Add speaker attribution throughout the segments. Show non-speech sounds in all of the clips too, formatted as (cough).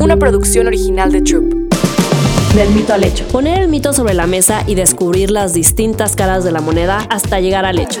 Speaker 1: una producción original de Troop.
Speaker 2: Del mito al hecho. Poner el mito sobre la mesa y descubrir las distintas caras de la moneda hasta llegar al hecho.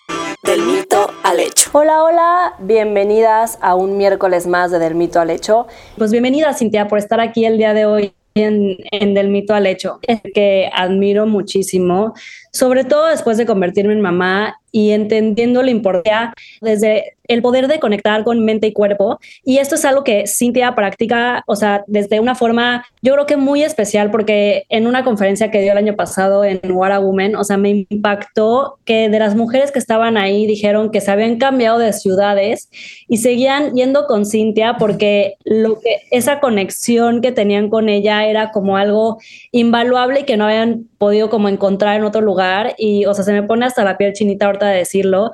Speaker 2: del mito al hecho. Hola, hola, bienvenidas a un miércoles más de Del mito al hecho. Pues bienvenida Cintia por estar aquí el día de hoy en, en Del mito al hecho, que admiro muchísimo, sobre todo después de convertirme en mamá y entendiendo la importancia desde el poder de conectar con mente y cuerpo. Y esto es algo que Cintia practica, o sea, desde una forma, yo creo que muy especial, porque en una conferencia que dio el año pasado en What a Woman, o sea, me impactó que de las mujeres que estaban ahí dijeron que se habían cambiado de ciudades y seguían yendo con Cintia porque lo que esa conexión que tenían con ella era como algo invaluable y que no habían podido como encontrar en otro lugar y o sea se me pone hasta la piel chinita ahorita de decirlo.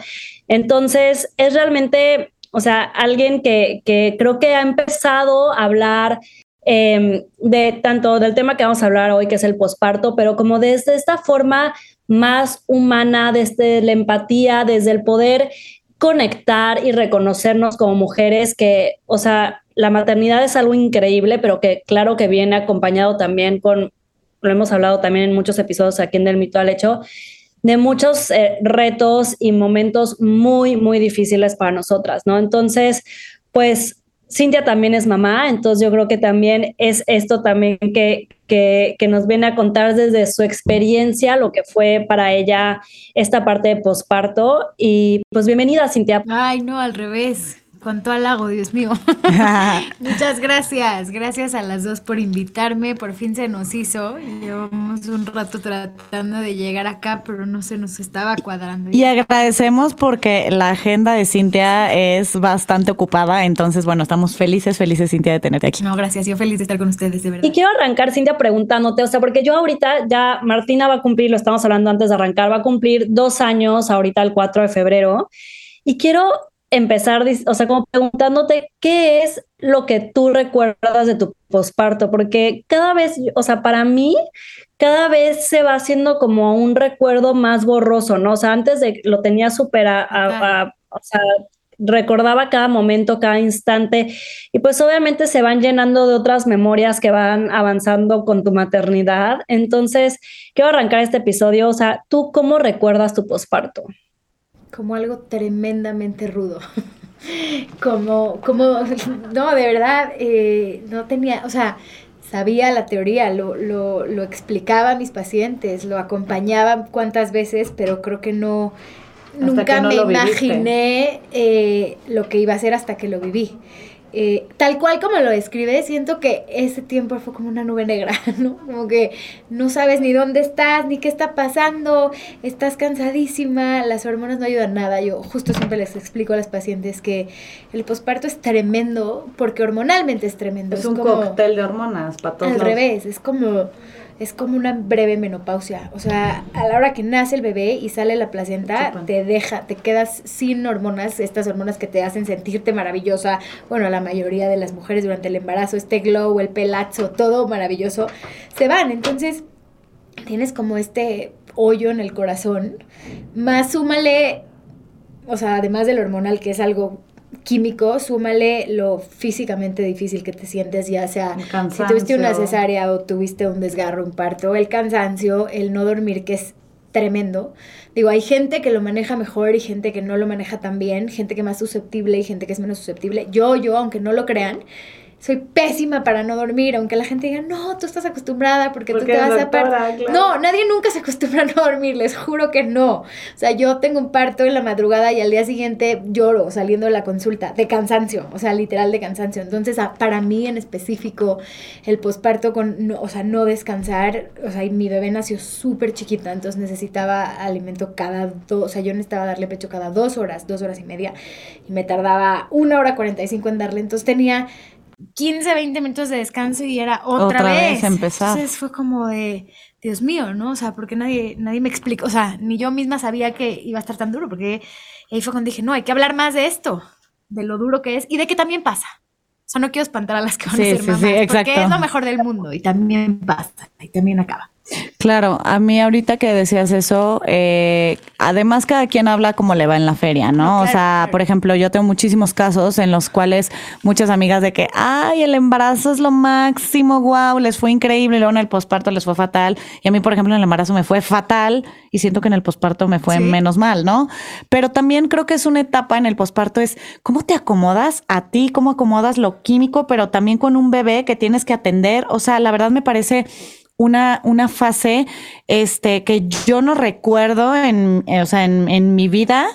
Speaker 2: Entonces es realmente o sea alguien que, que creo que ha empezado a hablar eh, de tanto del tema que vamos a hablar hoy que es el posparto pero como desde esta forma más humana desde la empatía desde el poder conectar y reconocernos como mujeres que o sea la maternidad es algo increíble pero que claro que viene acompañado también con lo hemos hablado también en muchos episodios aquí en Del Mito al Hecho, de muchos eh, retos y momentos muy, muy difíciles para nosotras, ¿no? Entonces, pues Cintia también es mamá, entonces yo creo que también es esto también que, que, que nos viene a contar desde su experiencia, lo que fue para ella esta parte de posparto. Y pues bienvenida, Cintia.
Speaker 3: Ay, no, al revés. Cuánto halago, Dios mío. (laughs) Muchas gracias. Gracias a las dos por invitarme. Por fin se nos hizo. Llevamos un rato tratando de llegar acá, pero no se nos estaba cuadrando.
Speaker 4: Y agradecemos porque la agenda de Cintia es bastante ocupada. Entonces, bueno, estamos felices, felices, Cintia, de tenerte aquí.
Speaker 3: No, gracias. Yo feliz de estar con ustedes, de verdad.
Speaker 2: Y quiero arrancar, Cintia, preguntándote, o sea, porque yo ahorita ya, Martina va a cumplir, lo estamos hablando antes de arrancar, va a cumplir dos años ahorita el 4 de febrero. Y quiero empezar, o sea, como preguntándote qué es lo que tú recuerdas de tu posparto, porque cada vez, o sea, para mí, cada vez se va haciendo como un recuerdo más borroso, ¿no? O sea, antes de lo tenía súper, o sea, recordaba cada momento, cada instante, y pues obviamente se van llenando de otras memorias que van avanzando con tu maternidad. Entonces, quiero arrancar este episodio, o sea, ¿tú cómo recuerdas tu posparto?
Speaker 3: Como algo tremendamente rudo. (laughs) como, como, no, de verdad, eh, no tenía, o sea, sabía la teoría, lo, lo, lo explicaba a mis pacientes, lo acompañaba cuantas veces, pero creo que no,
Speaker 4: Hasta
Speaker 3: nunca
Speaker 4: que no
Speaker 3: me imaginé eh, lo que iba a hacer hasta que lo viví. Eh, tal cual como lo describe, siento que ese tiempo fue como una nube negra, (laughs) ¿no? Como que no sabes ni dónde estás, ni qué está pasando, estás cansadísima, las hormonas no ayudan nada. Yo justo siempre les explico a las pacientes que el posparto es tremendo porque hormonalmente es tremendo.
Speaker 4: Es un
Speaker 3: como-
Speaker 4: cóctel de hormonas para todos
Speaker 3: al revés, es como es como una breve menopausia. O sea, a la hora que nace el bebé y sale la placenta,
Speaker 4: Chupan.
Speaker 3: te deja, te quedas sin hormonas, estas hormonas que te hacen sentirte maravillosa. Bueno, la mayoría de las mujeres durante el embarazo, este glow, el pelazo, todo maravilloso, se van. Entonces, tienes como este hoyo en el corazón. Más súmale, o sea, además del hormonal, que es algo químico, súmale lo físicamente difícil que te sientes, ya sea si tuviste una cesárea o tuviste un desgarro, un parto, el cansancio, el no dormir, que es tremendo. Digo, hay gente que lo maneja mejor y gente que no lo maneja tan bien, gente que es más susceptible y gente que es menos susceptible. Yo, yo, aunque no lo crean, soy pésima para no dormir, aunque la gente diga, no, tú estás acostumbrada porque,
Speaker 4: Porque
Speaker 3: tú te vas a par-".
Speaker 4: doctora, claro.
Speaker 3: No, nadie nunca se acostumbra a no dormir, les juro que no. O sea, yo tengo un parto en la madrugada y al día siguiente lloro saliendo de la consulta, de cansancio, o sea, literal de cansancio. Entonces, para mí en específico, el posparto con, no, o sea, no descansar, o sea, y mi bebé nació súper chiquita, entonces necesitaba alimento cada dos, o sea, yo necesitaba darle pecho cada dos horas, dos horas y media, y me tardaba una hora cuarenta y cinco en darle, entonces tenía 15, 20 minutos de descanso y era otra, vez. empezar. Entonces fue como de, Dios mío, ¿no? O sea, porque nadie, nadie me explicó, o sea, ni yo misma sabía que iba a estar tan duro, porque ahí fue cuando dije, no, hay que hablar más de esto, de lo duro que es y de que también pasa. O sea, no quiero espantar a las que van a ser mamás, porque es lo mejor del mundo y también pasa y también acaba.
Speaker 4: Claro, a mí ahorita que decías eso, eh, además cada quien habla como le va en la feria, ¿no? o sea, por ejemplo, yo tengo muchísimos casos en los cuales muchas amigas de que, ay, el embarazo es lo máximo, wow, les fue increíble, luego en el posparto les fue fatal, y a mí, por ejemplo, en el embarazo me fue fatal y siento que en el posparto me fue menos mal, ¿no? Pero también creo que es una etapa en el posparto, es cómo te acomodas a ti, cómo acomodas lo químico, pero también con un bebé que tienes que atender, o sea, la verdad me parece una, una fase este, que yo no recuerdo en, o sea, en, mi vida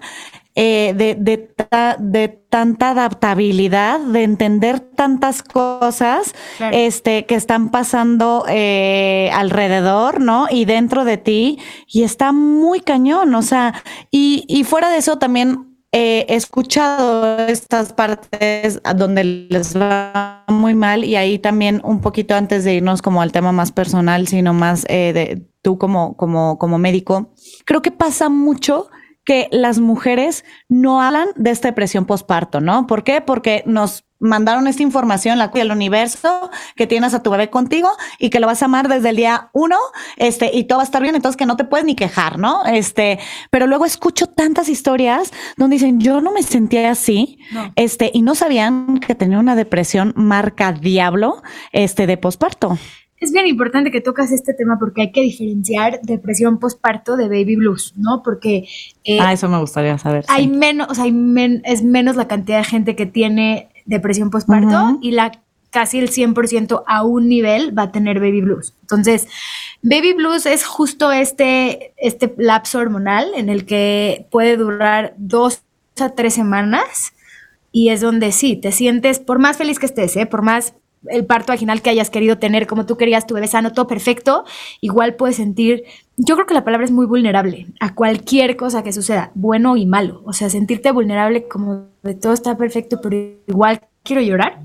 Speaker 4: eh, de, de, de, tanta adaptabilidad, de entender tantas cosas este, que están pasando eh, alrededor, ¿no? Y dentro de ti, y está muy cañón, o sea, y, y fuera de eso también he escuchado estas partes donde les va muy mal y ahí también un poquito antes de irnos como al tema más personal, sino más eh, de tú como, como, como médico, creo que pasa mucho que las mujeres no hablan de esta depresión postparto, ¿no? ¿Por qué? Porque nos mandaron esta información, la del universo, que tienes a tu bebé contigo y que lo vas a amar desde el día uno, este, y todo va a estar bien, entonces que no te puedes ni quejar, ¿no? Este, pero luego escucho tantas historias donde dicen, yo no me sentía así, este, y no sabían que tenía una depresión marca diablo, este, de posparto.
Speaker 3: Es bien importante que tocas este tema porque hay que diferenciar depresión postparto de baby blues, ¿no? Porque...
Speaker 4: Eh, ah, eso me gustaría saber.
Speaker 3: Hay menos, o sea, es menos la cantidad de gente que tiene depresión postparto y la casi el 100% a un nivel va a tener baby blues. Entonces, baby blues es justo este, este lapso hormonal en el que puede durar dos a tres semanas y es donde sí, te sientes, por más feliz que estés, ¿eh? por más el parto vaginal que hayas querido tener, como tú querías, tu bebé sano, todo perfecto, igual puedes sentir, yo creo que la palabra es muy vulnerable a cualquier cosa que suceda, bueno y malo. O sea, sentirte vulnerable como de todo está perfecto, pero igual quiero llorar.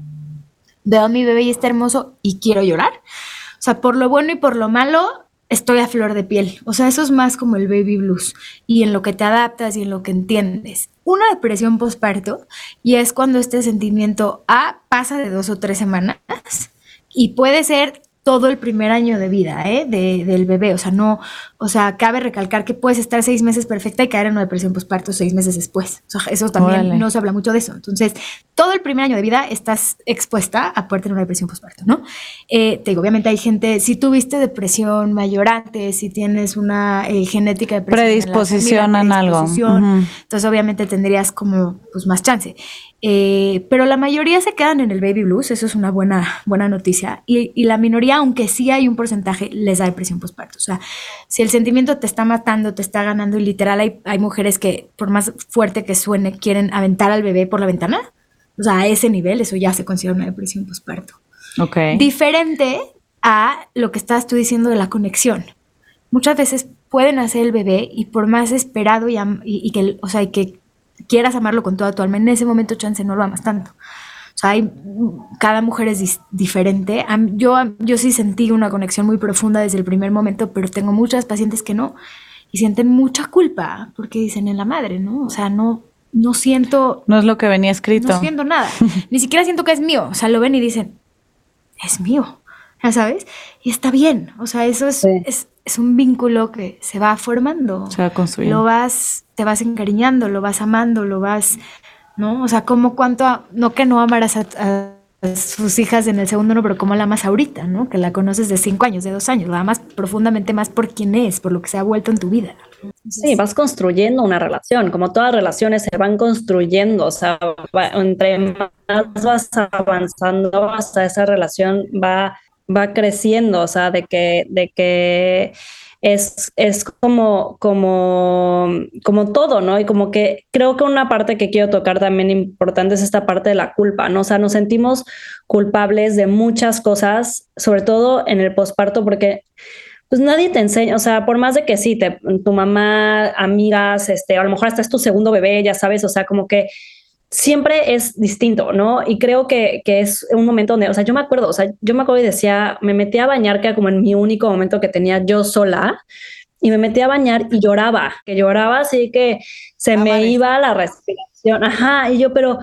Speaker 3: Veo a mi bebé y está hermoso y quiero llorar. O sea, por lo bueno y por lo malo, estoy a flor de piel. O sea, eso es más como el baby blues y en lo que te adaptas y en lo que entiendes. Una depresión postparto y es cuando este sentimiento A pasa de dos o tres semanas y puede ser todo el primer año de vida ¿eh? del bebé. O sea, no, o sea, cabe recalcar que puedes estar seis meses perfecta y caer en una depresión postparto seis meses después. O sea, eso también no se habla mucho de eso. Entonces, todo el primer año de vida estás expuesta a poder tener una depresión postparto, ¿no? Eh, te digo, obviamente hay gente, si tuviste depresión mayor antes, si tienes una eh, genética de
Speaker 4: predisposición en, algo.
Speaker 3: Entonces, obviamente tendrías como pues más chance. Eh, pero la mayoría se quedan en el baby blues, eso es una buena, buena noticia. Y, la minoría, aunque sí hay un porcentaje, les da depresión postparto. O sea, si el sentimiento te está matando, te está ganando, y literal hay, hay mujeres que, por más fuerte que suene, quieren aventar al bebé por la ventana. O sea, a ese nivel, eso ya se considera una depresión postparto.
Speaker 4: Ok.
Speaker 3: Diferente a lo que estás tú diciendo de la conexión. Muchas veces pueden hacer el bebé y por más esperado y, y que, o sea, y que quieras amarlo con toda tu alma, en ese momento chance no lo amas tanto. O sea, hay, cada mujer es diferente. Yo, yo sí sentí una conexión muy profunda desde el primer momento, pero tengo muchas pacientes que no y sienten mucha culpa porque dicen en la madre, ¿no? O sea, no, no siento...
Speaker 4: No es lo que venía escrito.
Speaker 3: No siento nada. (laughs) Ni siquiera siento que es mío. O sea, lo ven y dicen, es mío. ¿Ya sabes? Y está bien. O sea, eso es, es, es un vínculo que se va formando.
Speaker 4: Se va construyendo.
Speaker 3: Lo vas, te vas encariñando, lo vas amando, lo vas, ¿no? O sea, como cuánto, no que no amarás a, sus hijas en el segundo, no, pero como la amas ahorita, ¿no? Que la conoces de cinco años, de dos años, la amas profundamente más por quién es, por lo que se ha vuelto en tu vida.
Speaker 2: sí, vas construyendo una relación, como todas relaciones se van construyendo, o sea, entre más vas avanzando, hasta esa relación va va creciendo, o sea, de que, de que es, es como, como, como todo, ¿no? Y como que creo que una parte que quiero tocar también importante es esta parte de la culpa, ¿no? O sea, nos sentimos culpables de muchas cosas, sobre todo en el posparto, porque pues nadie te enseña, o sea, por más de que sí, te, tu mamá, amigas, este, a lo mejor hasta es tu segundo bebé, ya sabes, o sea, como que siempre es distinto, ¿no? Y creo que, que, es un momento donde, o sea, yo me acuerdo, o sea, yo me acuerdo y decía, me metí a bañar, que era como en mi único momento que tenía yo sola, y me metí a bañar y lloraba, que lloraba así que se ah, me iba la respiración, ajá, y yo, pero,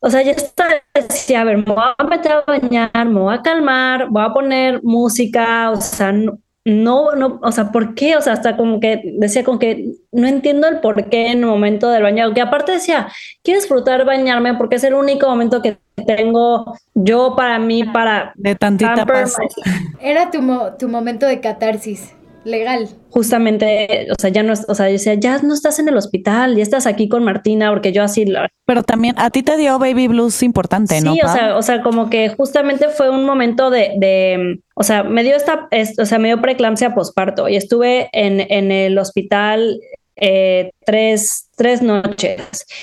Speaker 2: o sea, ya está, decía, a ver, me voy a meter a bañar, me voy a calmar, voy a poner música, o sea, no, no, no, o sea, ¿por qué? O sea, hasta como que decía como que no entiendo el por qué en el momento del baño, que aparte decía, quiero disfrutar bañarme porque es el único momento que tengo yo para mí, para...
Speaker 4: De tantita paz. (laughs)
Speaker 3: Era tu, tu momento de catarsis legal.
Speaker 2: Justamente, o sea, ya no, o sea, decía, ya no estás en el hospital, ya estás aquí con Martina, porque yo así.
Speaker 4: Pero también a ti te dio baby blues importante, ¿no?
Speaker 2: Sí, o sea, o sea, como que justamente fue un momento de, de o sea, me dio esta, o sea, me dio preeclampsia posparto y estuve en, en el hospital eh, tres, tres noches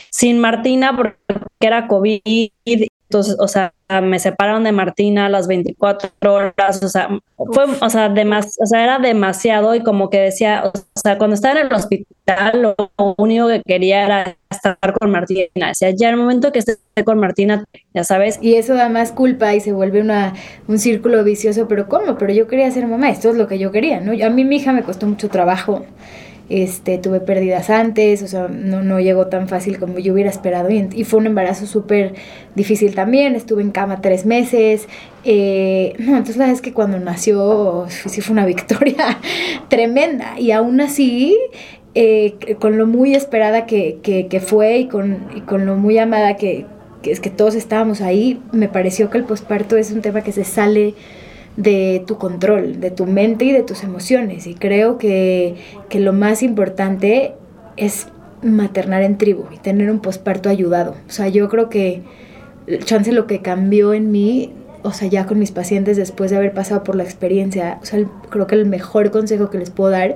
Speaker 2: sin Martina porque era COVID entonces, o sea, me separaron de Martina a las 24 horas, o sea, fue, o sea, o sea, era demasiado y como que decía, o sea, cuando estaba en el hospital, lo único que quería era estar con Martina. Decía, ya el momento que esté con Martina, ya sabes.
Speaker 3: Y eso da más culpa y se vuelve una, un círculo vicioso, pero ¿cómo? Pero yo quería ser mamá, esto es lo que yo quería, ¿no? A mí mi hija me costó mucho trabajo este, tuve pérdidas antes, o sea, no, no llegó tan fácil como yo hubiera esperado y, fue un embarazo súper difícil también, estuve en cama tres meses, eh, (laughs) no, entonces la verdad es que cuando nació sí fue una victoria (laughs) tremenda y aún así eh, con lo muy esperada que, que, fue y con, con, lo muy amada que, que, es que todos estábamos ahí, me pareció que el posparto es un tema que se sale de tu control, de tu mente y de tus emociones. Y creo que, lo más importante es maternar en tribu y tener un posparto ayudado. O sea, yo creo que chance lo que cambió en mí, o sea, ya con mis pacientes después de haber pasado por la experiencia, o sea, creo que el mejor consejo que les puedo dar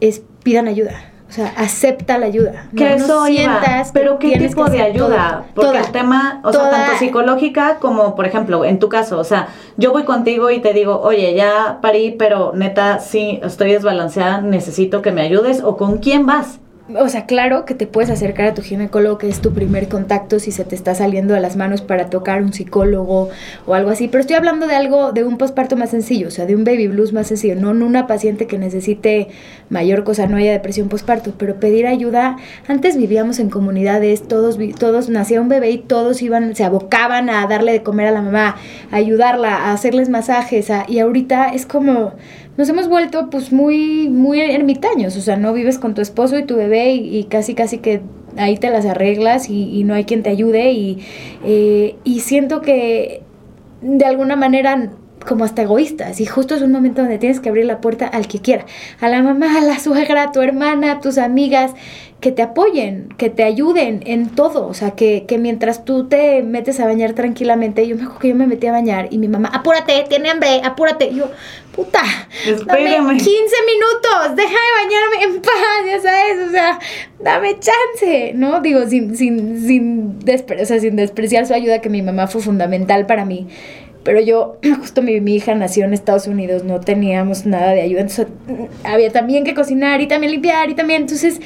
Speaker 3: es pidan ayuda. O sea, acepta la ayuda.
Speaker 4: Que eso sientas pero ¿qué tipo de ayuda? Porque el tema, o sea, tanto psicológica como, por ejemplo, en tu caso, o sea, yo voy contigo y te digo, oye, ya parí, pero neta, sí, estoy desbalanceada, necesito que me ayudes, o con quién vas
Speaker 3: o sea, claro que te puedes acercar a tu ginecólogo, que es tu primer contacto si se te está saliendo a las manos para tocar un psicólogo o algo así, pero estoy hablando de algo, de un posparto más sencillo, o sea, de un baby blues más sencillo, no una paciente que necesite mayor cosa, no haya depresión posparto, pero pedir ayuda, antes vivíamos en comunidades, todos, todos, nacía un bebé y todos iban, se abocaban a darle de comer a la mamá, a ayudarla, a hacerles masajes, y ahorita es como nos hemos vuelto pues muy, muy ermitaños, o sea, no vives con tu esposo y tu bebé y, casi, casi que ahí te las arreglas y, no hay quien te ayude. Y, eh, y siento que de alguna manera como hasta egoístas. Y justo es un momento donde tienes que abrir la puerta al que quiera, a la mamá, a la (laughs) suegra, a tu hermana, a tus amigas, que te apoyen, que te ayuden en todo, o sea, que, que, mientras tú te metes a bañar tranquilamente, yo me acuerdo que yo me metí a bañar y mi mamá, apúrate, tiene hambre, apúrate, y yo, puta, dame 15 minutos, deja de bañarme en paz, ya sabes, o sea, dame chance, ¿no? Digo, sin, sin, sin, o sea, sin despreciar su ayuda, que mi mamá fue fundamental para mí, pero yo, (clears throat) justo mi, mi, hija nació en Estados Unidos, no teníamos nada de ayuda, entonces había también que cocinar y también limpiar y también, entonces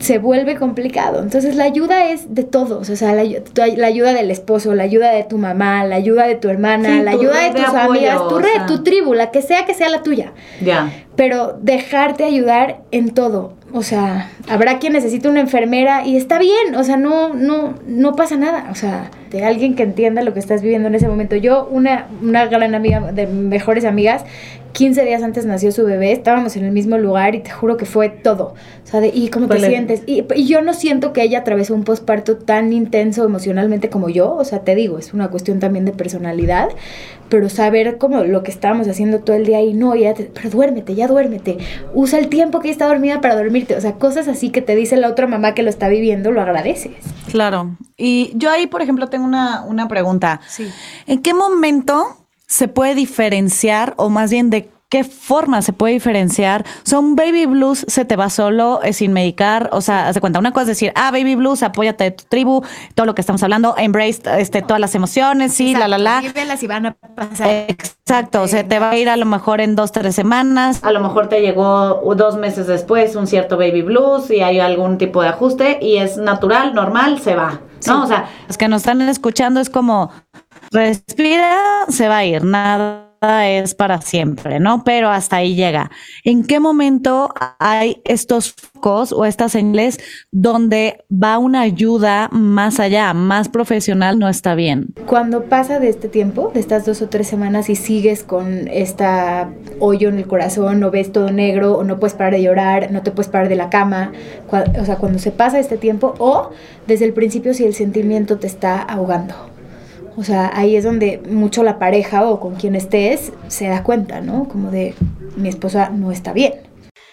Speaker 3: se vuelve complicado. Entonces la ayuda es de todos, o sea, la, la ayuda del esposo, la ayuda de tu mamá, la ayuda de tu hermana, la ayuda de tus amigas, tu red, tu tribu, la que sea que sea la tuya.
Speaker 4: Ya.
Speaker 3: Pero dejarte ayudar en todo. O sea, habrá quien necesite una enfermera y está bien, o sea, no, no, no pasa nada. O sea, de alguien que entienda lo que estás viviendo en ese momento. Yo, una, una gran amiga de mejores amigas, 15 días antes nació su bebé, estábamos en el mismo lugar y te juro que fue todo. O sea, de, ¿y cómo te sientes? Y, y, yo no siento que ella atravesó un posparto tan intenso emocionalmente como yo. O sea, te digo, es una cuestión también de personalidad. Pero saber como lo que estábamos haciendo todo el día y no, ya pero duérmete, ya duérmete. Usa el tiempo que está dormida para O sea, cosas así que te dice la otra mamá que lo está viviendo, lo agradeces.
Speaker 4: Claro. Y yo ahí, por ejemplo, tengo una, una pregunta.
Speaker 3: Sí.
Speaker 4: ¿En qué momento se puede diferenciar o más bien de qué forma se puede diferenciar? O sea, un baby blues se te va solo, es sin medicar, o sea, hace cuenta, una cosa es decir, ah, baby blues, apóyate de tu tribu, todo lo que estamos hablando, embrace este, todas las emociones, sí, la, la, la.
Speaker 3: y van a pasar.
Speaker 4: Exacto, o sea, te va a ir a lo mejor en dos, tres semanas. A lo mejor te llegó dos meses después un cierto baby blues y hay algún tipo de ajuste y es natural, normal, se va. ¿no? O sea, los que nos están escuchando es como, respira, se va a ir, nada es para siempre, ¿no? Pero hasta ahí llega. ¿En qué momento hay estos focos o estas señales donde va una ayuda más allá, más profesional, no está bien?
Speaker 3: Cuando pasa de este tiempo, de estas dos o tres semanas y sigues con esta hoyo en el corazón o ves todo negro o no puedes parar de llorar, no te puedes parar de la cama, o sea, cuando se pasa este tiempo o desde el principio si el sentimiento te está ahogando. O sea, ahí es donde mucho la pareja o con quien estés se da cuenta, ¿no? Como de mi esposa no está bien.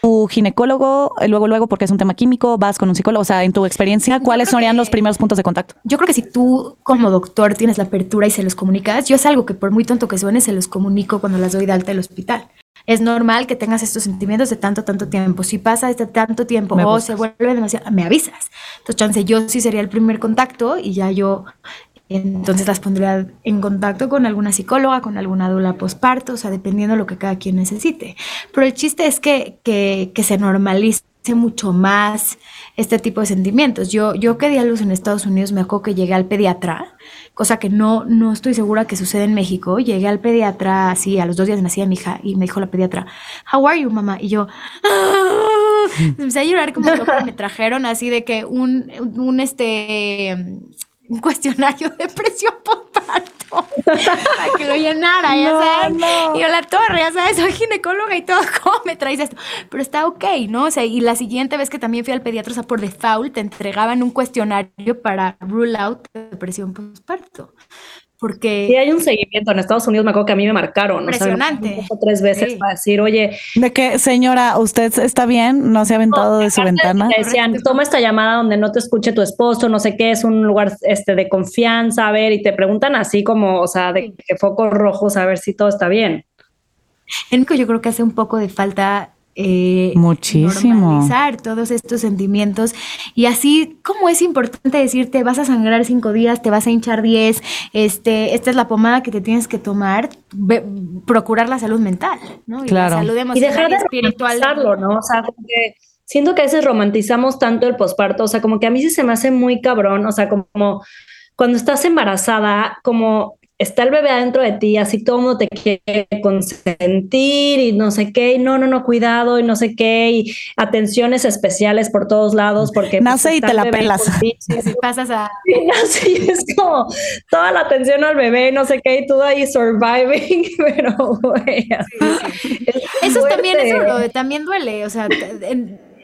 Speaker 4: Tu ginecólogo, eh, luego, luego, porque es un tema químico, vas con un psicólogo. O sea, en tu experiencia, ¿cuáles serían los primeros puntos de contacto?
Speaker 3: Yo creo que si tú, como doctor, tienes la apertura y se los comunicas, yo es algo que por muy tonto que suene, se los comunico cuando las doy de alta del hospital. Es normal que tengas estos sentimientos de tanto, tanto tiempo. Si pasa este tanto tiempo o se vuelve demasiado, me avisas. Entonces, chance, yo sí sería el primer contacto y ya yo entonces las pondría en contacto con alguna psicóloga, con alguna dula posparto, o sea, dependiendo de lo que cada quien necesite. Pero el chiste es que, que, que se normalice mucho más este tipo de sentimientos. Yo, yo que di a luz en Estados Unidos me acuerdo que llegué al pediatra, cosa que no, no estoy segura que sucede en México. Llegué al pediatra así, a los dos días nacía mi hija y me dijo la pediatra, How are you, mamá? Y yo, ¡Ah! (laughs) empecé a llorar como loca. (laughs) Me trajeron así de que un, un este un cuestionario de presión postparto para que lo llenara, ya sabes. Y yo la torre, ya sabes, soy ginecóloga y todo, (laughs) ¿cómo me traes esto? Pero está ok, ¿no? O sea, y la siguiente vez que también fui al pediatra, o sea, por default te entregaban un cuestionario para rule out depresión postparto porque...
Speaker 2: Sí, hay un seguimiento. En Estados Unidos me acuerdo que a mí me marcaron.
Speaker 3: Impresionante.
Speaker 2: O tres veces para decir, oye...
Speaker 4: De que, señora, ¿usted está bien? ¿No se ha aventado de su ventana?
Speaker 2: decían, toma esta llamada donde no te escuche tu esposo, no sé qué, es un lugar este, de confianza, a ver, y te preguntan así como, o sea, de focos rojos, a ver si todo está bien.
Speaker 3: En yo creo que hace un poco de falta
Speaker 4: eh, Muchísimo.
Speaker 3: normalizar todos estos sentimientos y así como es importante decirte vas a sangrar cinco días, te vas a hinchar diez, este, esta es la pomada que te tienes que tomar, procurar la salud mental, ¿no?
Speaker 4: Y claro.
Speaker 2: La salud y dejar de espiritual, ¿no? O sea, porque siento que a veces romantizamos tanto el posparto, o sea, como que a mí sí se me hace muy cabrón, o sea, como cuando estás embarazada, como está el bebé adentro de ti, así todo mundo te quiere consentir y no sé qué, y no, no, no, cuidado y no sé qué, y atenciones especiales por todos lados, porque...
Speaker 4: Pues, nace y te la pelas.
Speaker 3: Y (laughs) pasas a...
Speaker 2: Y nace y es como toda la atención al bebé, no sé qué, y tú ahí surviving, (laughs) pero...
Speaker 3: Eso también, eso también duele, o sea...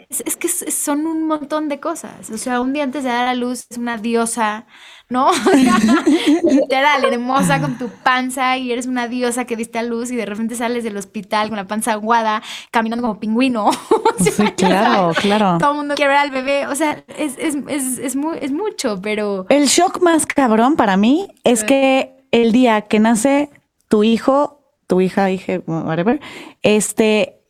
Speaker 3: es que son un montón de cosas, o sea, un día antes de dar a luz es una diosa, ¿no? (laughs) (laughs) literal, hermosa con tu panza y eres una diosa que diste a luz y de repente sales del hospital con la panza aguada, caminando como pingüino. (laughs)
Speaker 4: sí, claro, claro.
Speaker 3: Todo el mundo quiere ver al bebé, o sea, es, es, es, es, muy, es mucho, pero...
Speaker 4: El shock más cabrón para mí es que el día que nace tu hijo, tu hija, hija, whatever, este,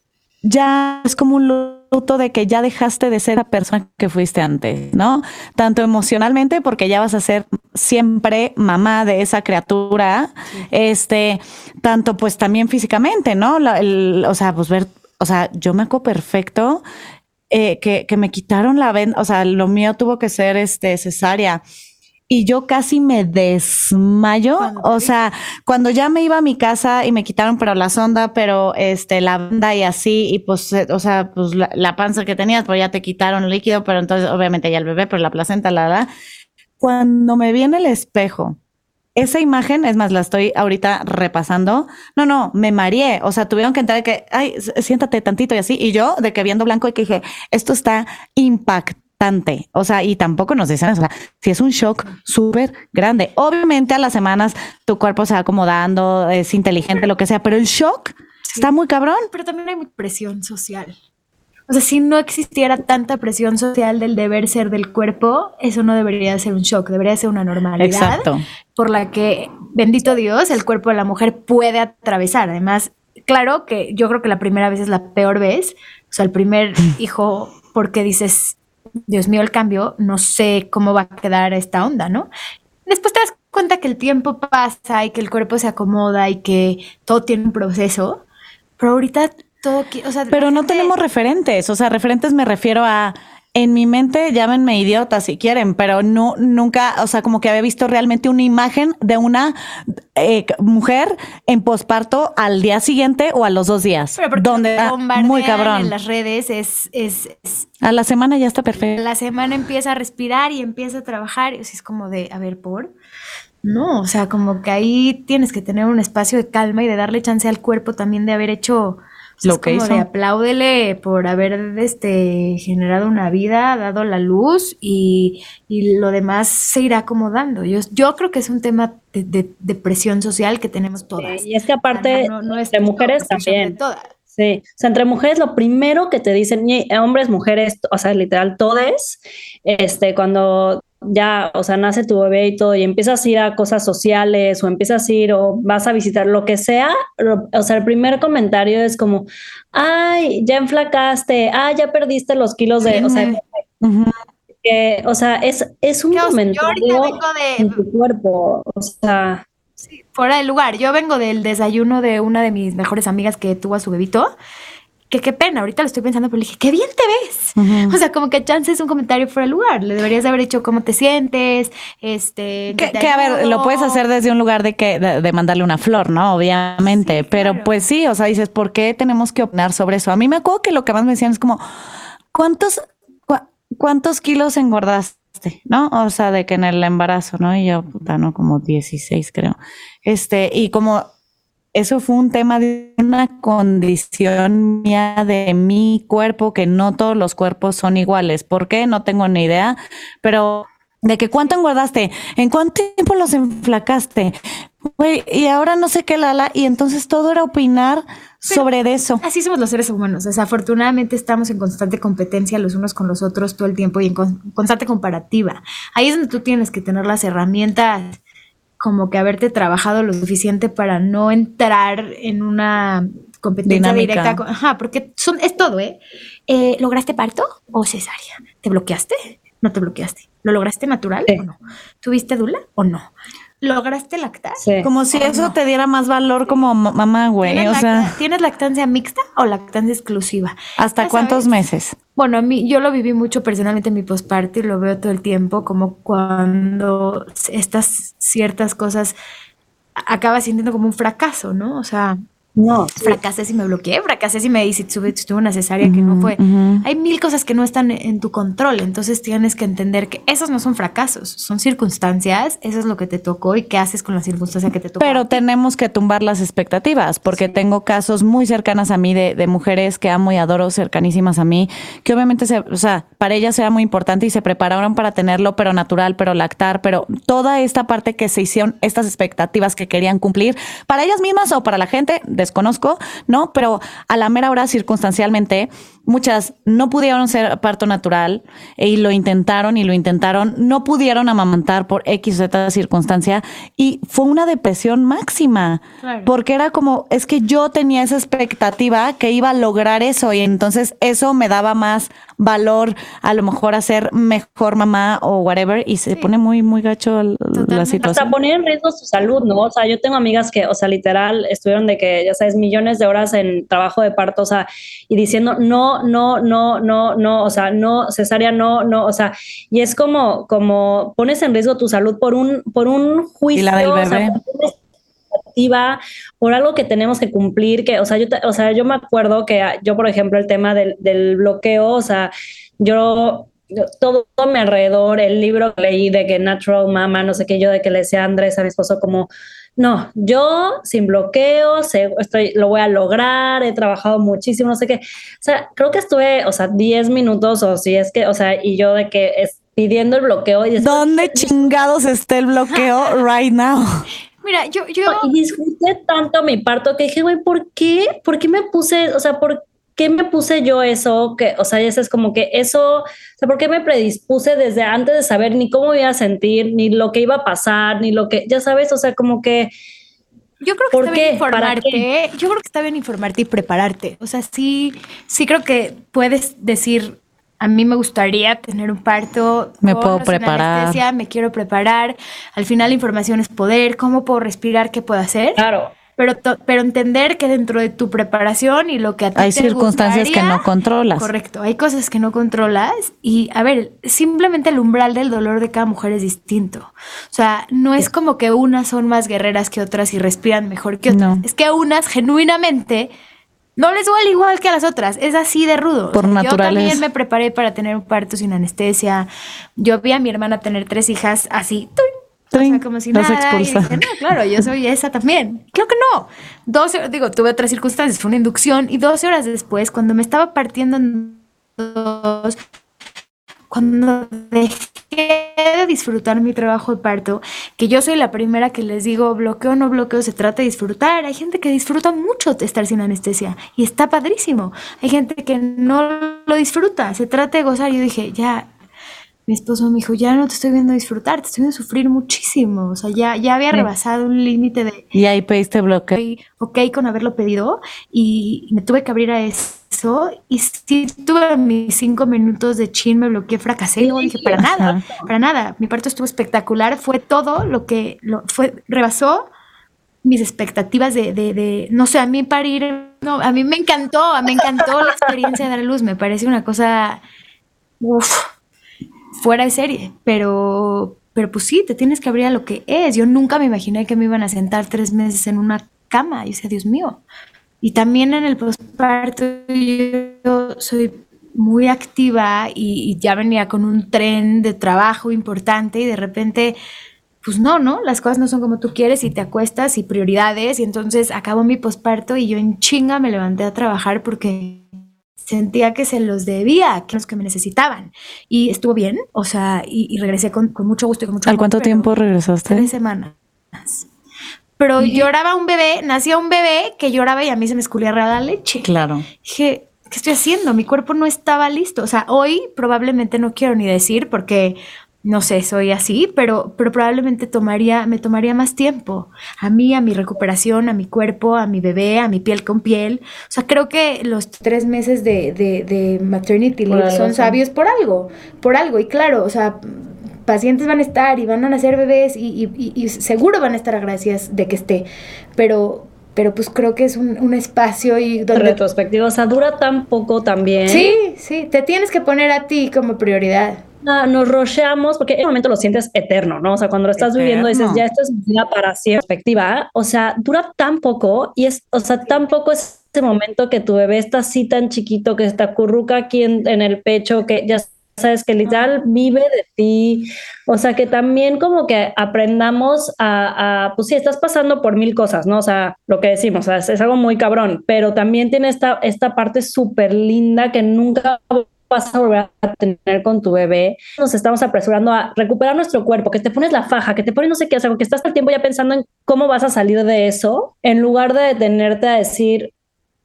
Speaker 4: ya es como un de que ya dejaste de ser la persona que fuiste antes, ¿no? Tanto emocionalmente, porque ya vas a ser siempre mamá de esa criatura, este, tanto pues también físicamente, ¿no? o sea, pues ver, o sea, yo me acuerdo perfecto eh, que, que, me quitaron la venda, o sea, lo mío tuvo que ser este cesárea y yo casi me desmayo. O sea, cuando ya me iba a mi casa y me quitaron pero la sonda, pero este, la banda y así, y pues, eh, o sea, pues la, panza que tenías, pues ya te quitaron el líquido, pero entonces obviamente ya el bebé, pero la placenta la da. Cuando me vi en el espejo, esa imagen, es más, la estoy ahorita repasando. No, no, me mareé. O sea, tuvieron que entrar de que, ay, siéntate tantito y así. Y yo, de que viendo blanco y que dije, esto está impactante o sea, y tampoco nos dicen eso. O sea, si es un shock súper grande. Obviamente a las semanas tu cuerpo se va acomodando, es inteligente, lo que sea, pero el shock está muy cabrón.
Speaker 3: Pero también hay mucha presión social. O sea, si no existiera tanta presión social del deber ser del cuerpo, eso no debería ser un shock, debería ser una normalidad.
Speaker 4: Exacto.
Speaker 3: Por la que, bendito Dios, el cuerpo de la mujer puede atravesar. Además, claro que yo creo que la primera vez es la peor vez. O sea, el primer (laughs) hijo, porque dices, Dios mío, el cambio, no sé cómo va a quedar esta onda, ¿no? Después te das cuenta que el tiempo pasa y que el cuerpo se acomoda y que todo tiene un proceso, pero ahorita todo, o sea,
Speaker 4: pero no tenemos referentes, o sea, referentes me refiero a en mi mente, llámenme idiota si quieren, pero no, nunca, o sea, como que había visto realmente una imagen de una eh, mujer en posparto al día siguiente o a los dos días. donde muy cabrón.
Speaker 3: En las redes es, es,
Speaker 4: A la semana ya está perfecto.
Speaker 3: La semana empieza a respirar y empieza a trabajar y es como de, a ver, por. No, o sea, como que ahí tienes que tener un espacio de calma y de darle chance al cuerpo también de haber hecho lo que como hizo. de apláudele por haber este, generado una vida, dado la luz y, lo demás se irá acomodando. Yo, yo creo que es un tema de, de, presión social que tenemos todas.
Speaker 2: y es que aparte, no, entre mujeres también. Sí, o sea, entre mujeres lo primero que te dicen, hombres, mujeres, o sea, literal, todes, este, cuando ya, o sea, nace tu bebé y todo, y empiezas a ir a cosas sociales o empiezas a ir o vas a visitar lo que sea, o sea, el primer comentario es como, ay, ya enflacaste, ay, ya perdiste los kilos de, o sea, o sea es, es un comentario de, en tu cuerpo, o sea.
Speaker 3: Sí, fuera del lugar. Yo vengo del desayuno de una de mis mejores amigas que tuvo a su bebito que qué pena, ahorita lo estoy pensando, pero le dije, qué bien te ves. (laughs) O sea, como que chance es un comentario fuera de lugar. Le deberías haber dicho cómo te sientes, este...
Speaker 4: Que, a ver, lo puedes hacer desde un lugar de que de, mandarle una flor, ¿no? Obviamente. pero pues sí, o sea, dices, ¿por qué tenemos que opinar sobre eso? A mí me acuerdo que lo que más me decían es como, ¿cuántos, cuántos kilos engordaste? ¿No? O sea, de que en el embarazo, ¿no? Y yo, puta, no, como 16 creo. Este, y como eso fue un tema de una condición mía de mi cuerpo, que no todos los cuerpos son iguales. ¿Por qué? No tengo ni idea, pero de que cuánto engordaste, en cuánto tiempo los enflacaste, y ahora no sé qué lala, y entonces todo era opinar sobre eso.
Speaker 3: Así somos los seres humanos, desafortunadamente estamos en constante competencia los unos con los otros todo el tiempo y en constante comparativa. Ahí es donde tú tienes que tener las herramientas como que haberte trabajado lo suficiente para no entrar en una competencia directa. ajá, porque son, es todo, ¿eh? ¿eh? ¿Lograste parto o cesárea? ¿Te bloqueaste? ¿No te bloqueaste? ¿Lo lograste natural o no? ¿Tuviste dula o no? ¿Lograste lactar?
Speaker 4: Como si eso te diera más valor como mamá, güey. O sea,
Speaker 3: ¿Tienes lactancia mixta o lactancia exclusiva?
Speaker 4: ¿Hasta cuántos meses?
Speaker 3: Bueno, a mí, yo lo viví mucho personalmente en mi postparto y lo veo todo el tiempo, como cuando estas ciertas cosas acabas sintiendo como un fracaso, ¿no? O sea, no. Fracasé si me bloqueé, fracasé si me hice, tuve, tuve una cesárea que no fue. Hay mil cosas que no están en tu control, entonces tienes que entender que esos no son fracasos, son circunstancias, eso es lo que te tocó y qué haces con la circunstancia que te tocó.
Speaker 4: Pero tenemos que tumbar las expectativas, porque tengo casos muy cercanas a mí de, de, mujeres que amo y adoro, cercanísimas a mí, que obviamente, se, o sea, para ellas era muy importante y se prepararon para tenerlo, pero natural, pero lactar, pero toda esta parte que se hicieron, estas expectativas que querían cumplir, para ellas mismas o para la gente, de desconozco, ¿no? Pero a la mera hora, circunstancialmente, muchas no pudieron ser parto natural y lo intentaron y lo intentaron, no pudieron amamantar por X o Z circunstancia y fue una depresión máxima, porque era como, es que yo tenía esa expectativa que iba a lograr eso y entonces eso me daba más valor a lo mejor a ser mejor mamá o whatever y se pone muy, muy gacho la situación.
Speaker 2: Hasta poner en riesgo su salud, ¿no? O sea, yo tengo amigas que, o sea, literal, estuvieron de que, ya sabes, millones de horas en trabajo de parto, o sea, y diciendo, no, no, no, no, no, o sea, no, cesárea, no, no, o sea, y es como, como pones en riesgo tu salud por un, por un juicio.
Speaker 4: Y la del bebé.
Speaker 2: por algo que tenemos que cumplir, que, o sea, yo, o sea, yo me acuerdo que yo, por ejemplo, el tema del, del bloqueo, o sea, yo todo, todo mi alrededor, el libro que leí de que Natural Mama, no sé qué, yo de que le decía a Andrés, a mi esposo, como, no, yo sin bloqueo, estoy, lo voy a lograr, he trabajado muchísimo, no sé qué. O sea, creo que estuve, o sea, 10 minutos o si es que, o sea, y yo de que es pidiendo el bloqueo. Y
Speaker 4: ¿Dónde (laughs) chingados está el bloqueo (laughs) right now?
Speaker 3: Mira, yo, yo...
Speaker 2: Y disfruté tanto mi parto que dije, güey, ¿por qué? ¿Por qué me puse, o sea, por qué me puse yo eso? Que, o sea, eso es como que eso, o sea, ¿por qué me predispuse desde antes de saber ni cómo iba a sentir, ni lo que iba a pasar, ni lo que, ya sabes, o sea, como que...
Speaker 3: Yo creo que está bien informarte. Yo creo que está bien informarte y prepararte. O sea, sí, sí creo que puedes decir, a mí me gustaría tener un parto.
Speaker 4: Me puedo preparar.
Speaker 3: Me quiero preparar. Al final la información es poder. ¿Cómo puedo respirar? ¿Qué puedo hacer?
Speaker 2: Claro.
Speaker 3: Pero, pero entender que dentro de tu preparación y lo que a ti
Speaker 4: Hay circunstancias que no controlas.
Speaker 3: Correcto, hay cosas que no controlas y, a ver, simplemente el umbral del dolor de cada mujer es distinto. O sea, no es como que unas son más guerreras que otras y respiran mejor que otras. Es que unas genuinamente no les duele igual que a las otras. Es así de rudo.
Speaker 4: Por Yo
Speaker 3: también me preparé para tener un parto sin anestesia. Yo vi a mi hermana tener tres hijas así. Como si nada. no, claro, yo soy esa también. Creo que no. 12, digo, tuve otras circunstancias. Fue una inducción. Y 12 horas después, cuando me estaba partiendo en dos, cuando dejé de disfrutar mi trabajo de parto, que yo soy la primera que les digo, bloqueo o no bloqueo, se trata de disfrutar. Hay gente que disfruta mucho de estar sin anestesia y está padrísimo. Hay gente que no lo disfruta, se trata de gozar. Yo dije, ya, mi esposo me dijo, ya no te estoy viendo disfrutar, te estoy viendo sufrir muchísimo. O sea, ya, ya había rebasado un límite de...
Speaker 4: Y ahí pediste bloqueo.
Speaker 3: Ok, con haberlo pedido y me tuve que abrir a eso y si tuve mis cinco minutos de chin, me bloqueé, fracasé. Y dije, para nada, para nada. Mi parto estuvo espectacular, fue todo lo que lo, fue, rebasó mis expectativas de, de, no sé, a mí parir, no, a mí me encantó, me encantó la experiencia de dar luz, me parece una cosa, fuera de serie, pero, pero pues sí, te tienes que abrir a lo que es. Yo nunca me imaginé que me iban a sentar tres meses en una cama, y decía, Dios mío, y también en el postparto yo soy muy activa y, ya venía con un tren de trabajo importante y de repente, pues no, ¿no? Las cosas no son como tú quieres y te acuestas y prioridades y entonces acabó mi postparto y yo en chinga me levanté a trabajar porque sentía que se los debía, que los que me necesitaban. Y estuvo bien, o sea, y, regresé con, mucho gusto y con mucho
Speaker 4: ¿Al cuánto tiempo regresaste?
Speaker 3: Tres semanas pero lloraba un bebé, nacía un bebé que lloraba y a mí se me escurría la leche.
Speaker 4: Claro.
Speaker 3: Dije, ¿qué estoy haciendo? Mi cuerpo no estaba listo. O sea, hoy probablemente no quiero ni decir porque no sé, soy así, pero, pero probablemente tomaría, me tomaría más tiempo. A mí, a mi recuperación, a mi cuerpo, a mi bebé, a mi piel con piel. O sea, creo que los tres meses de, de, de maternity leave son sabios por algo, por algo. Y claro, o sea, pacientes van a estar y van a nacer bebés y, seguro van a estar agradecidas de que esté, pero, pero pues creo que es un, espacio y
Speaker 2: donde... Retrospectivo, o sea, dura tan poco también.
Speaker 3: Sí, sí, te tienes que poner a ti como prioridad.
Speaker 2: Nos rocheamos, porque en un momento lo sientes eterno, ¿no? O sea, cuando lo estás viviendo dices, ya esto es vida para siempre. Perspectiva, o sea, dura tan poco y es, o sea, tan poco es ese momento que tu bebé está así tan chiquito que está curruca aquí en, en el pecho, que ya sabes que literal vive de ti, o sea, que también como que aprendamos a, pues sí, estás pasando por mil cosas, ¿no? O sea, lo que decimos, o sea, es, algo muy cabrón, pero también tiene esta, esta parte súper linda que nunca vas a volver a tener con tu bebé. Nos estamos apresurando a recuperar nuestro cuerpo, que te pones la faja, que te pones no sé qué, o sea, que estás todo el tiempo ya pensando en cómo vas a salir de eso, en lugar de detenerte a decir,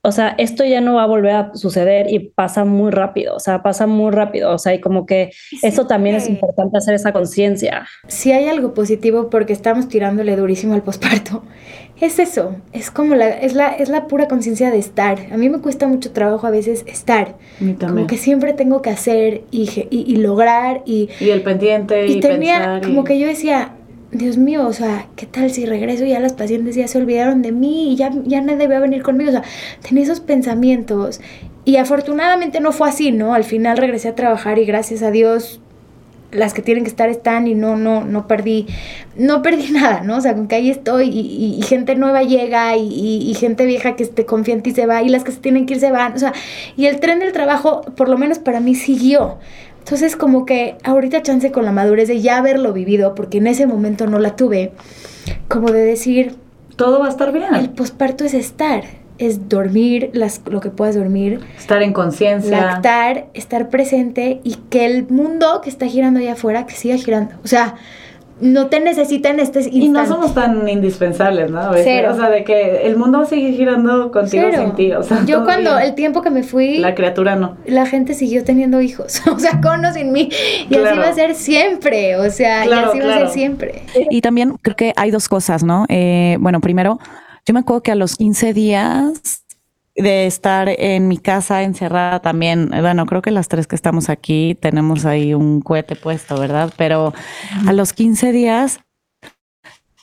Speaker 2: o sea, esto ya no va a volver a suceder y pasa muy rápido, o sea, pasa muy rápido, o sea, y como que eso también es importante hacer esa conciencia.
Speaker 3: Si hay algo positivo porque estamos tirándole durísimo al posparto, es eso, es como la, es la, es la pura conciencia de estar. A mí me cuesta mucho trabajo a veces estar, como que siempre tengo que hacer y, y, lograr y...
Speaker 4: Y el pendiente y,
Speaker 3: tenía, como que yo decía, Dios mío, o sea, ¿qué tal si regreso y ya las pacientes ya se olvidaron de mí y ya, ya nadie va a venir conmigo? O sea, tenía esos pensamientos y afortunadamente no fue así, ¿no? Al final regresé a trabajar y gracias a Dios las que tienen que estar están y no, no, no perdí, no perdí (laughs) nada, ¿no? O sea, con que ahí estoy y, gente nueva llega y, gente vieja que te confía en se va y las que se tienen que ir se van, o sea, y el tren del trabajo, por lo menos para mí, siguió. Entonces como que ahorita chance con la madurez de ya haberlo vivido, porque en ese momento no la tuve, como de decir...
Speaker 4: Todo va a estar bien.
Speaker 3: El posparto es estar, es dormir las, lo que puedas dormir.
Speaker 4: Estar en conciencia.
Speaker 3: Lactar, estar presente y que el mundo que está girando allá afuera, que siga girando. O sea, no te necesitan este instante.
Speaker 4: Y no somos tan indispensables, ¿no? O sea, de que el mundo sigue girando contigo sin ti. O sea,
Speaker 3: yo cuando el tiempo que me fui...
Speaker 4: La criatura no.
Speaker 3: La gente siguió teniendo hijos. (laughs) o sea, con o sin mí. Y así va a ser siempre. O sea, y así va a ser siempre.
Speaker 4: Y también creo que hay dos cosas, ¿no? Eh, bueno, primero, yo me acuerdo que a los 15 días de estar en mi casa encerrada también, bueno, creo que las tres que estamos aquí tenemos ahí un cohete puesto, ¿verdad? Pero a los 15 días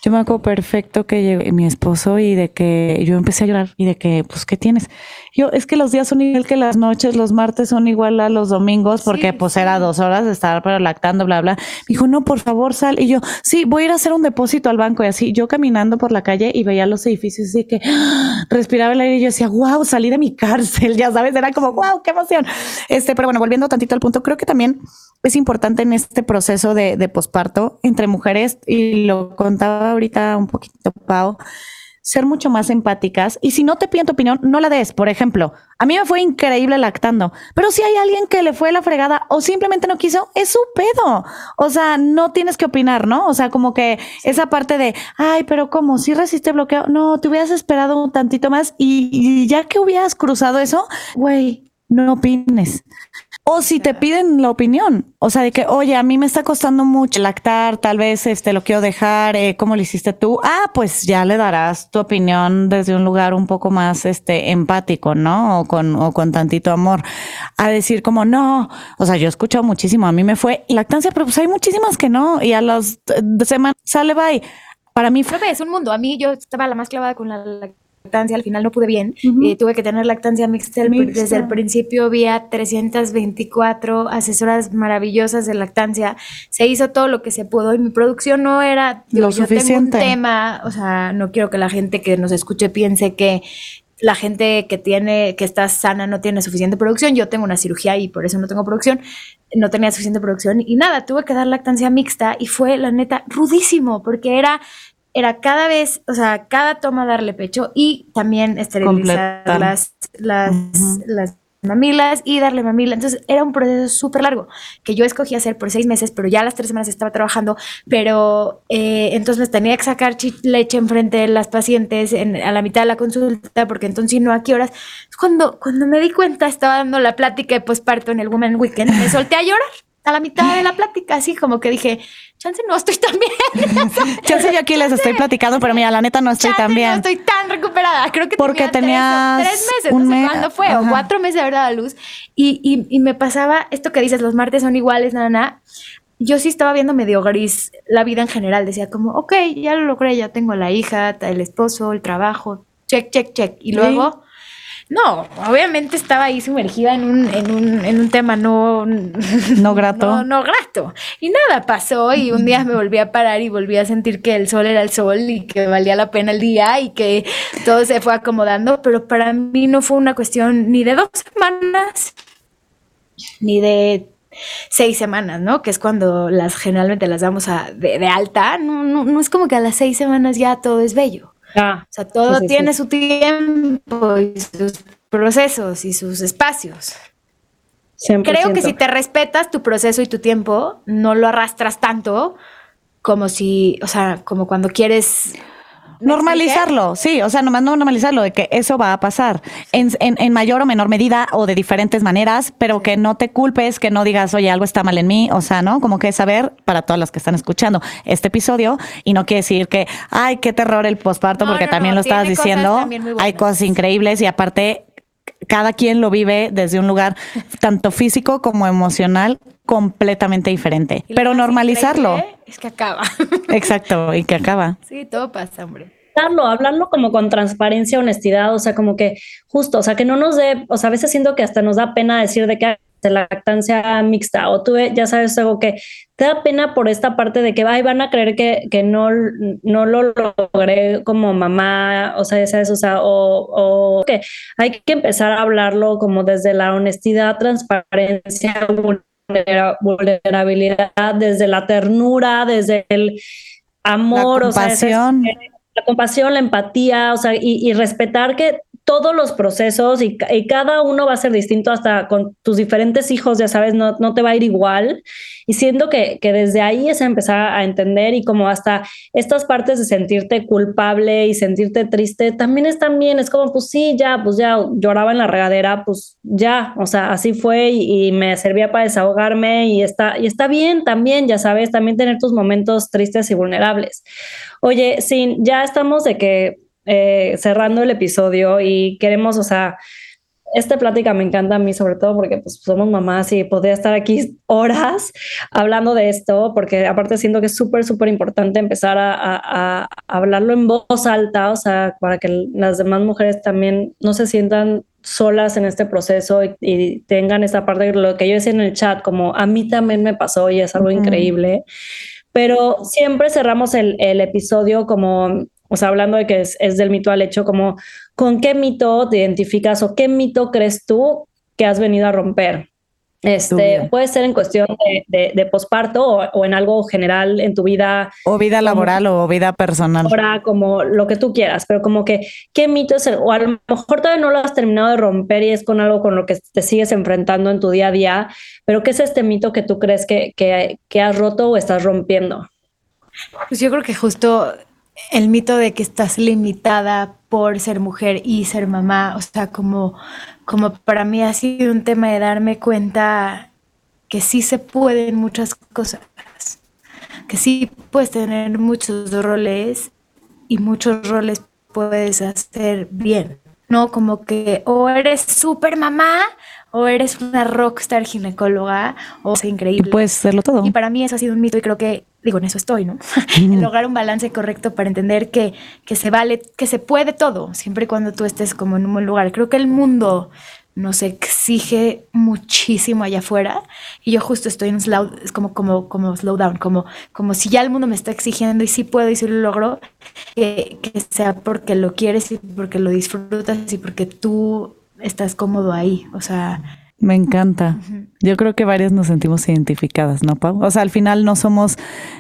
Speaker 4: Yo me acuerdo perfecto que llegó mi esposo y de que yo empecé a llorar y de que, pues, ¿qué tienes? Yo, es que los días son igual que las noches, los martes son igual a los domingos, porque pues era dos horas de estar para lactando, bla, bla. Me dijo, no, por favor, sal. Y yo, sí, voy a ir a hacer un depósito al banco. Y así, yo caminando por la calle y veía los edificios, así que (gasps) respiraba el aire y yo decía, wow, salí de mi cárcel, (laughs) ya sabes, era como, wow, qué emoción. Este, pero bueno, volviendo tantito al punto, creo que también es importante en este proceso de, de posparto entre mujeres, y lo contaba ahorita un poquito Pau, ser mucho más empáticas. Y si no te piden tu opinión, no la des. Por ejemplo, a mí me fue increíble lactando, pero si hay alguien que le fue la fregada o simplemente no quiso, es su pedo. O sea, no tienes que opinar, ¿no? O sea, como que esa parte de, ay, pero ¿cómo? Si resiste bloqueo, no, te hubieras esperado un tantito más y ya que hubieras cruzado eso, güey, no opines. O si te piden la opinión, o sea, de que, oye, a mí me está costando mucho lactar, tal vez este lo quiero dejar, eh, ¿cómo lo hiciste tú? Ah, pues ya le darás tu opinión desde un lugar un poco más este empático, ¿no? O con, o con tantito amor. A decir como, no, o sea, yo he escuchado muchísimo, a mí me fue lactancia, pero pues hay muchísimas que no, y a las semanas sale bye. Para mí
Speaker 3: fue... es un mundo. A mí yo estaba la más clavada con la lactancia, al final no pude bien, y tuve que tener lactancia mixta. Desde el principio había 324 asesoras maravillosas de lactancia, se hizo todo lo que se pudo y mi producción no era
Speaker 4: lo suficiente.
Speaker 3: un tema, o sea, no quiero que la gente que nos escuche piense que la gente que tiene, que está sana no tiene suficiente producción. Yo tengo una cirugía y por eso no tengo producción. No tenía suficiente producción y nada, tuve que dar lactancia mixta y fue la neta rudísimo porque era era cada vez, o sea, cada toma darle pecho y también esterilizar las, las, las mamilas y darle mamila. Entonces era un proceso súper largo que yo escogí hacer por seis meses, pero ya las tres semanas estaba trabajando, pero eh, entonces tenía que sacar leche enfrente de las pacientes a la mitad de la consulta, porque entonces no a qué horas. Cuando, cuando me di cuenta, estaba dando la plática de posparto en el Women Weekend, me solté a llorar a la mitad de la plática, así como que dije, chance no estoy tan bien. (laughs)
Speaker 4: chance yo aquí les estoy platicando, pero mira, la neta no estoy tan bien.
Speaker 3: No estoy tan recuperada. Creo que
Speaker 4: Porque tenía
Speaker 3: tres, meses, no sé cuándo fue, o cuatro meses de verdad a luz. Y, y, y, me pasaba esto que dices, los martes son iguales, nada, Yo sí estaba viendo medio gris la vida en general. Decía como, ok, ya lo logré, ya tengo la hija, el esposo, el trabajo, check, check, check. Y luego... No, obviamente estaba ahí sumergida en un, en un, en un tema no,
Speaker 4: no grato.
Speaker 3: No, no, grato. Y nada, pasó y un día me volví a parar y volví a sentir que el sol era el sol y que valía la pena el día y que todo se fue acomodando, pero para mí no fue una cuestión ni de dos semanas, ni de seis semanas, ¿no? Que es cuando las generalmente las damos a, de, alta. No, no, no es como que a las seis semanas ya todo es bello. Ah, o sea, todo tiene su tiempo y sus procesos y sus espacios. Creo que si te respetas tu proceso y tu tiempo, no lo arrastras tanto como si, o sea, como cuando quieres
Speaker 4: Normalizarlo, sí, o sea, nomás normalizarlo de que eso va a pasar en, en, mayor o menor medida o de diferentes maneras, pero que no te culpes, que no digas, oye, algo está mal en mí, o sea, ¿no? Como que saber para todas las que están escuchando este episodio y no quiere decir que, ay, qué terror el posparto, porque también lo estabas diciendo, hay cosas increíbles y aparte cada quien lo vive desde un lugar tanto físico como emocional completamente diferente. Pero normalizarlo.
Speaker 3: Es que acaba. (laughs)
Speaker 4: Exacto, y que acaba.
Speaker 3: Sí, todo pasa, hombre.
Speaker 2: Hablarlo, hablarlo como con transparencia, honestidad, o sea, como que justo, o sea, que no nos dé, o sea, a veces siento que hasta nos da pena decir de que de lactancia mixta o tuve, ya sabes, algo que te da pena por esta parte de que ay, van a creer que, que no, no lo logré como mamá, o sea, ya sabes, o sea, o, o que hay que empezar a hablarlo como desde la honestidad, transparencia, vulnerabilidad, desde la ternura, desde el amor,
Speaker 4: la compasión.
Speaker 2: o sea, la compasión, la empatía, o sea, y, respetar que todos los procesos y, cada uno va a ser distinto hasta con tus diferentes hijos, ya sabes, no, no te va a ir igual. Y siento que, que, desde ahí es empezar a entender y como hasta estas partes de sentirte culpable y sentirte triste también están bien. Es como, pues sí, ya, pues ya lloraba en la regadera, pues ya, o sea, así fue y, me servía para desahogarme y está, y está bien también, ya sabes, también tener tus momentos tristes y vulnerables. Oye, sin, ya estamos de que eh, cerrando el episodio y queremos, o sea, esta plática me encanta a mí, sobre todo porque pues, somos mamás y podría estar aquí (laughs) horas hablando de esto, porque aparte siento que es súper, súper importante empezar a, a, hablarlo en voz alta, o sea, para que las demás mujeres también no se sientan solas en este proceso y, tengan esa parte de lo que yo decía en el chat, como a mí también me pasó y es algo increíble. Pero siempre cerramos el, el episodio como o sea, hablando de que es, del mito al hecho, como con qué mito te identificas o qué mito crees tú que has venido a romper. Este, puede ser en cuestión de, de, posparto o, en algo general en tu vida.
Speaker 4: O vida laboral o vida personal.
Speaker 2: Ahora, como lo que tú quieras, pero como que, ¿qué mito es el, o a lo mejor todavía no lo has terminado de romper y es con algo con lo que te sigues enfrentando en tu día a día, pero ¿qué es este mito que tú crees que, que, que has roto o estás rompiendo?
Speaker 3: Pues yo creo que justo el mito de que estás limitada por ser mujer y ser mamá, o sea, como, como para mí ha sido un tema de darme cuenta que sí se pueden muchas cosas, que sí puedes tener muchos roles y muchos roles puedes hacer bien, ¿no? Como que o eres súper mamá o eres una rockstar ginecóloga o sea increíble.
Speaker 4: puedes hacerlo todo.
Speaker 3: Y para mí eso ha sido un mito y creo que digo, en eso estoy, ¿no? (laughs) en lograr un balance correcto para entender que, que se vale, que se puede todo, siempre y cuando tú estés como en un buen lugar. Creo que el mundo nos exige muchísimo allá afuera y yo justo estoy en slow, es como, como, como slow down, como, como si ya el mundo me está exigiendo y sí puedo y sí lo logro, que, que sea porque lo quieres y porque lo disfrutas y porque tú estás cómodo ahí, o sea,
Speaker 4: me encanta. Yo creo que varias nos sentimos identificadas, ¿no, Pau? O sea, al final no somos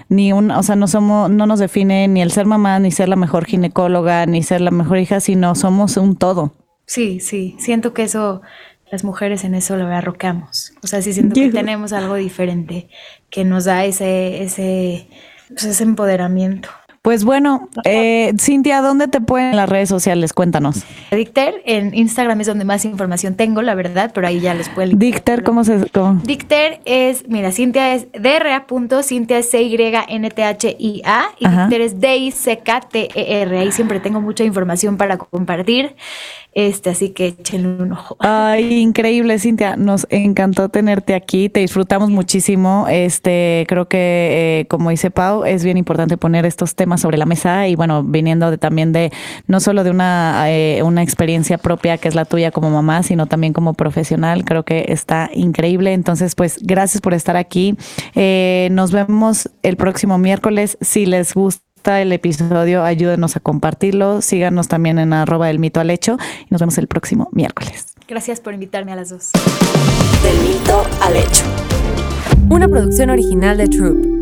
Speaker 4: ni un, o sea, no somos, no nos define ni el ser mamá, ni ser la mejor ginecóloga, ni ser la mejor hija, sino somos un todo.
Speaker 3: Sí, sí. Siento que eso, las mujeres en eso lo arrocamos. O sea, sí siento que tenemos algo diferente que nos da ese, ese, pues, ese empoderamiento.
Speaker 4: Pues bueno, eh, Cintia, ¿dónde te pueden en las redes sociales? Cuéntanos.
Speaker 3: Dicter, en Instagram es donde más información tengo, la verdad, pero ahí ya les pueden.
Speaker 4: Dicter, ¿cómo se...? Cómo?
Speaker 3: Dicter es, mira, Cintia es DRA. Cintia es C-Y-N-T-H-I-A y Dicter es D-I-C-K-T-E-R. Ahí siempre tengo mucha información para compartir. Este, así que échenle un ojo. (laughs)
Speaker 4: Ay, increíble, Cintia. Nos encantó tenerte aquí. Te disfrutamos muchísimo. Este, creo que, eh, como dice Pau, es bien importante poner estos temas sobre la mesa y bueno, viniendo de, también de no solo de una, eh, una experiencia propia que es la tuya como mamá, sino también como profesional. Creo que está increíble. Entonces, pues, gracias por estar aquí. Eh, nos vemos el próximo miércoles. Si les gusta el episodio, ayúdenos a compartirlo. Síganos también en arroba del mito al hecho y nos vemos el próximo miércoles.
Speaker 3: Gracias por invitarme a las dos.
Speaker 1: Del mito al hecho. Una producción original de Troop.